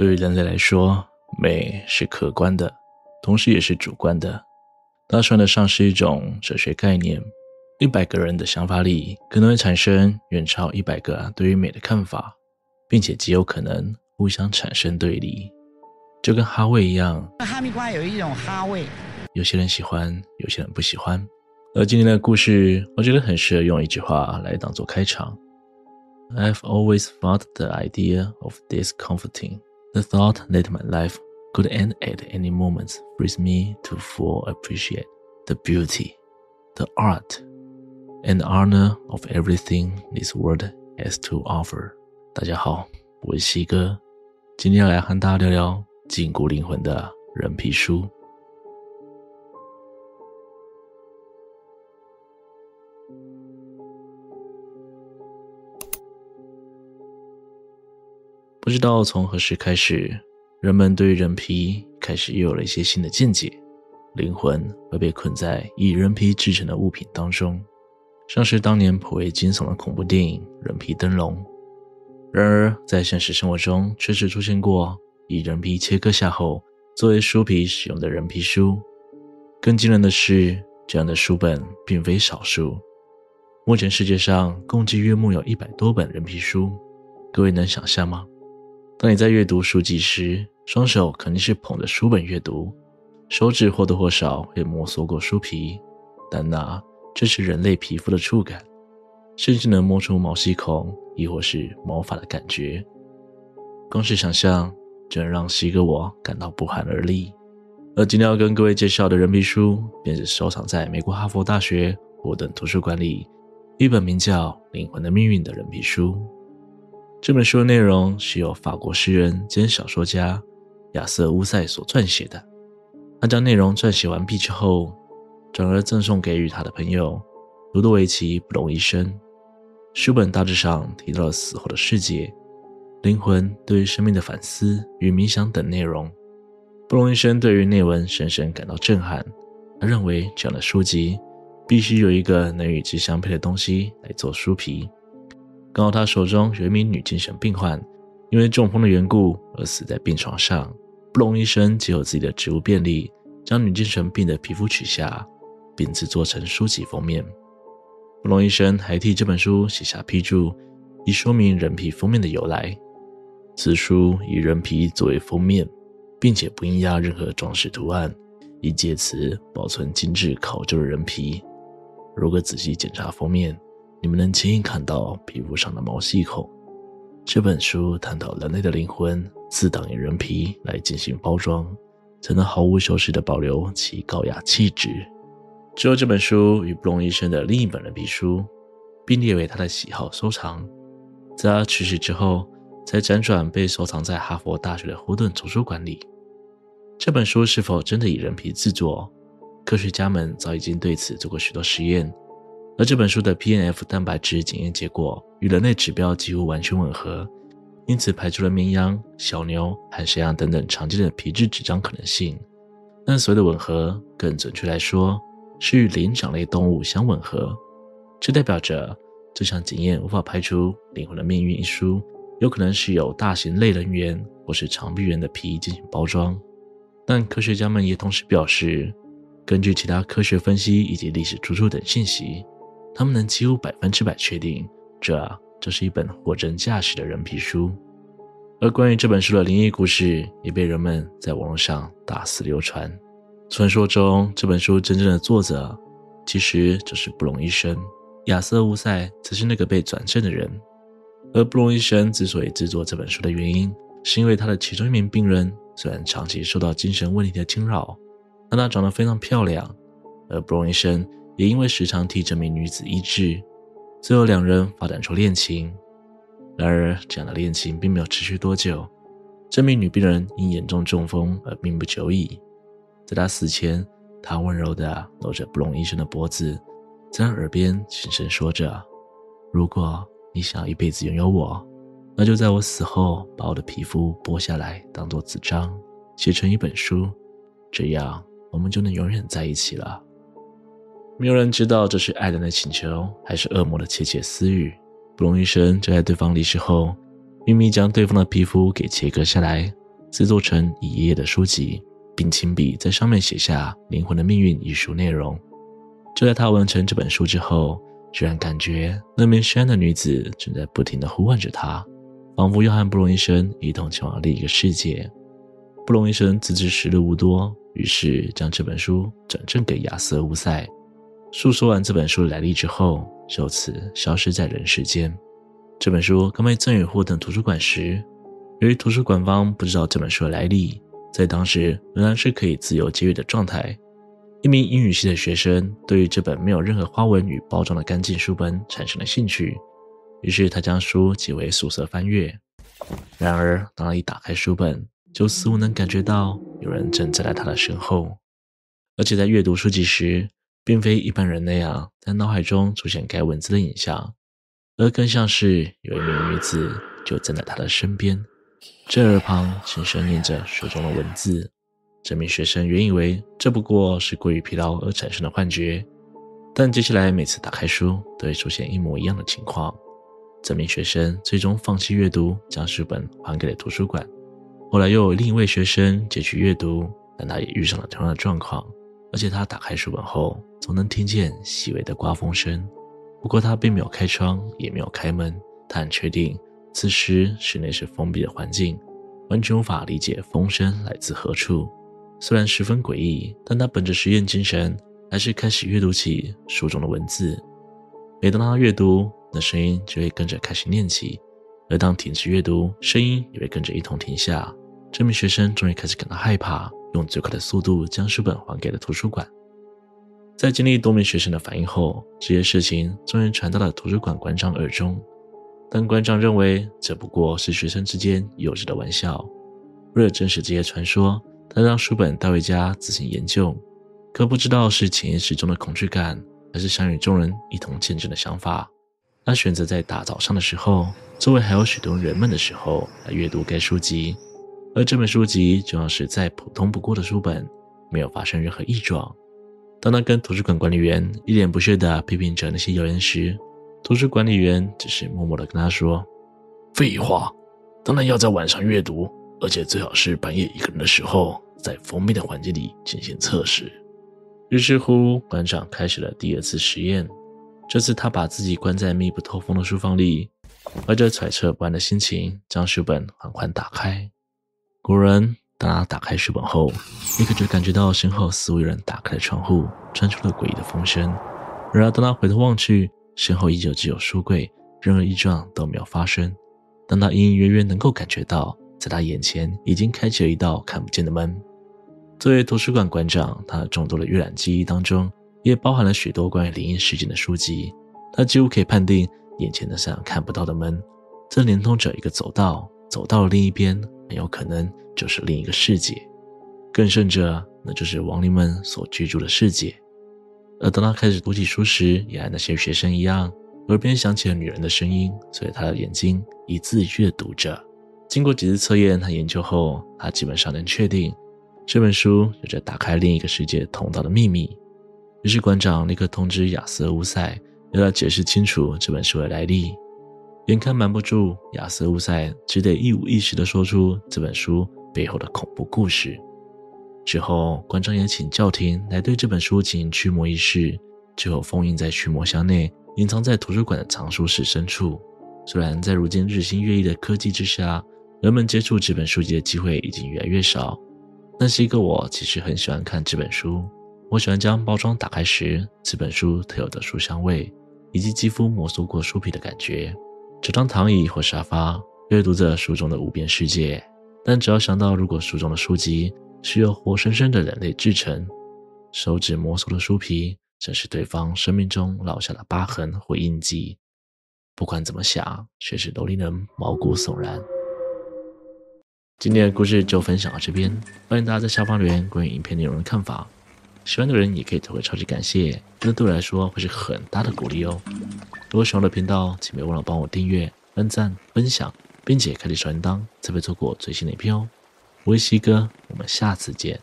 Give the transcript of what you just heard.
对于人类来说，美是客观的，同时也是主观的。它算得上是一种哲学概念。一百个人的想法里，可能会产生远超一百个对于美的看法，并且极有可能互相产生对立，就跟哈味一样。哈密瓜有一种哈味，有些人喜欢，有些人不喜欢。而今天的故事，我觉得很适合用一句话来当做开场：I've always found the idea of discomforting. The thought that my life could end at any moment frees me to fully appreciate the beauty, the art. And honor of everything this world has to offer。大家好，我是西哥，今天要来和大家聊聊禁锢灵魂的人皮书。 不知道从何时开始，人们对于人皮开始又有了一些新的见解。灵魂会被困在以人皮制成的物品当中。像是当年颇为惊悚的恐怖电影《人皮灯笼》，然而在现实生活中确实出现过以人皮切割下后作为书皮使用的人皮书。更惊人的是，这样的书本并非少数。目前世界上共计约莫有一百多本人皮书，各位能想象吗？当你在阅读书籍时，双手肯定是捧着书本阅读，手指或多或少会摩挲过书皮，但那。这是人类皮肤的触感，甚至能摸出毛细孔，亦或是毛发的感觉。光是想象，就能让西哥我感到不寒而栗。而今天要跟各位介绍的人皮书，便是收藏在美国哈佛大学霍顿图书馆里一本名叫《灵魂的命运》的人皮书。这本书的内容是由法国诗人兼小说家亚瑟·乌塞所撰写的。他将内容撰写完毕之后，转而赠送给与他的朋友卢多维奇·布隆医生。书本大致上提到了死后的世界、灵魂对于生命的反思与冥想等内容。布隆医生对于内文深深感到震撼，他认为这样的书籍必须有一个能与之相配的东西来做书皮。刚好他手中有一名女精神病患，因为中风的缘故而死在病床上。布隆医生结合自己的职务便利，将女精神病的皮肤取下。并制作成书籍封面。布隆医生还替这本书写下批注，以说明人皮封面的由来。此书以人皮作为封面，并且不印压任何装饰图案，以借此保存精致考究的人皮。如果仔细检查封面，你们能轻易看到皮肤上的毛细孔。这本书探讨人类的灵魂自当以人皮来进行包装，才能毫无修饰地保留其高雅气质。之后，这本书与布隆医生的另一本人皮书并列为他的喜好收藏。在他去世之后，才辗转被收藏在哈佛大学的霍顿图书馆里。这本书是否真的以人皮制作？科学家们早已经对此做过许多实验，而这本书的 PNF 蛋白质检验结果与人类指标几乎完全吻合，因此排除了绵羊、小牛海山羊等等常见的皮质纸张可能性。但所谓的吻合，更准确来说，是与灵长类动物相吻合，这代表着这项检验无法排除《灵魂的命运》一书有可能是由大型类人猿或是长臂猿的皮进行包装。但科学家们也同时表示，根据其他科学分析以及历史出处等信息，他们能几乎百分之百确定，这这是一本货真价实的人皮书。而关于这本书的灵异故事，也被人们在网络上大肆流传。传说中，这本书真正的作者其实就是布隆医生，亚瑟·乌塞则是那个被转正的人。而布隆医生之所以制作这本书的原因，是因为他的其中一名病人虽然长期受到精神问题的侵扰，但她长得非常漂亮，而布隆医生也因为时常替这名女子医治，最后两人发展出恋情。然而，这样的恋情并没有持续多久，这名女病人因严重中风而命不久矣。在他死前，他温柔地搂着布隆医生的脖子，在他耳边轻声说着：“如果你想要一辈子拥有我，那就在我死后把我的皮肤剥下来，当做纸张，写成一本书，这样我们就能永远在一起了。”没有人知道这是爱人的请求，还是恶魔的窃窃私语。布隆医生就在对方离世后，秘密将对方的皮肤给切割下来，制作成一页页的书籍，并亲笔在上面写下《灵魂的命运》一书内容。就在他完成这本书之后，居然感觉那名深的女子正在不停地呼唤着他，仿佛要和布隆医生一同前往另一个世界。布隆医生自知时日无多，于是将这本书转赠给亚瑟·乌塞。述说完这本书的来历之后，就此消失在人世间。这本书刚被赠予霍顿图书馆时，由于图书馆方不知道这本书的来历，在当时仍然是可以自由借阅的状态。一名英语系的学生对于这本没有任何花纹与包装的干净书本产生了兴趣，于是他将书寄回宿舍翻阅。然而，当他一打开书本，就似乎能感觉到有人正站在他的身后，而且在阅读书籍时，并非一般人那样在脑海中出现该文字的影像，而更像是有一名女子就站在他的身边，这耳旁轻声念着书中的文字。这名学生原以为这不过是过于疲劳而产生的幻觉，但接下来每次打开书都会出现一模一样的情况。这名学生最终放弃阅读，将书本还给了图书馆。后来又有另一位学生继续阅读，但他也遇上了同样的状况，而且他打开书本后总能听见细微的刮风声。不过他并没有开窗，也没有开门，他很确定此时室内是封闭的环境，完全无法理解风声来自何处。虽然十分诡异，但他本着实验精神，还是开始阅读起书中的文字。每当他阅读，那声音就会跟着开始念起；而当停止阅读，声音也会跟着一同停下。这名学生终于开始感到害怕，用最快的速度将书本还给了图书馆。在经历多名学生的反应后，这些事情终于传到了图书馆馆长耳中。但馆长认为这不过是学生之间幼稚的玩笑。为了证实这些传说，他让书本带回家自行研究，可不知道是潜意识中的恐惧感，还是想与众人一同见证的想法。他选择在大早上的时候，周围还有许多人们的时候来阅读该书籍，而这本书籍就像是再普通不过的书本，没有发生任何异状。当他跟图书馆管理员一脸不屑地批评着那些谣言时，图书管理员只是默默地跟他说：“废话，当然要在晚上阅读。”而且最好是半夜一个人的时候，在封闭的环境里进行测试。于是乎，馆长开始了第二次实验。这次他把自己关在密不透风的书房里，怀着揣测不安的心情，将书本缓缓打开。果然，当他打开书本后，立刻就感觉到身后似乎有人打开了窗户，传出了诡异的风声。然而，当他回头望去，身后依旧只有书柜，任何异状都没有发生。当他隐隐约约能够感觉到。在他眼前已经开启了一道看不见的门。作为图书馆馆长，他众多的阅览记忆当中也包含了许多关于灵异事件的书籍。他几乎可以判定，眼前的这扇看不到的门，正连通着一个走道，走到了另一边，很有可能就是另一个世界。更甚者，那就是亡灵们所居住的世界。而当他开始读起书时，也和那些学生一样，耳边响起了女人的声音，所以他的眼睛一字一句地读着。经过几次测验和研究后，他基本上能确定这本书有着打开另一个世界通道的秘密。于是馆长立刻通知亚瑟·乌塞，要他解释清楚这本书的来历。眼看瞒不住，亚瑟·乌塞只得一五一十地说出这本书背后的恐怖故事。之后，馆长也请教廷来对这本书进行驱魔仪式，最后封印在驱魔箱内，隐藏在图书馆的藏书室深处。虽然在如今日新月异的科技之下，人们接触这本书籍的机会已经越来越少，但是一个我其实很喜欢看这本书。我喜欢将包装打开时，这本书特有的书香味，以及肌肤摩挲过书皮的感觉。这张躺椅或沙发，阅读着书中的无边世界。但只要想到，如果书中的书籍是由活生生的人类制成，手指摩挲的书皮，正是对方生命中烙下的疤痕或印记。不管怎么想，确实都令人毛骨悚然。今天的故事就分享到这边，欢迎大家在下方留言关于影片内容的看法。喜欢的人也可以投个超级感谢，那对我来说会是很大的鼓励哦。如果喜欢我的频道，请别忘了帮我订阅、按赞、分享，并且开启小铃铛，才不会错过最新的影片哦。我是西哥，我们下次见。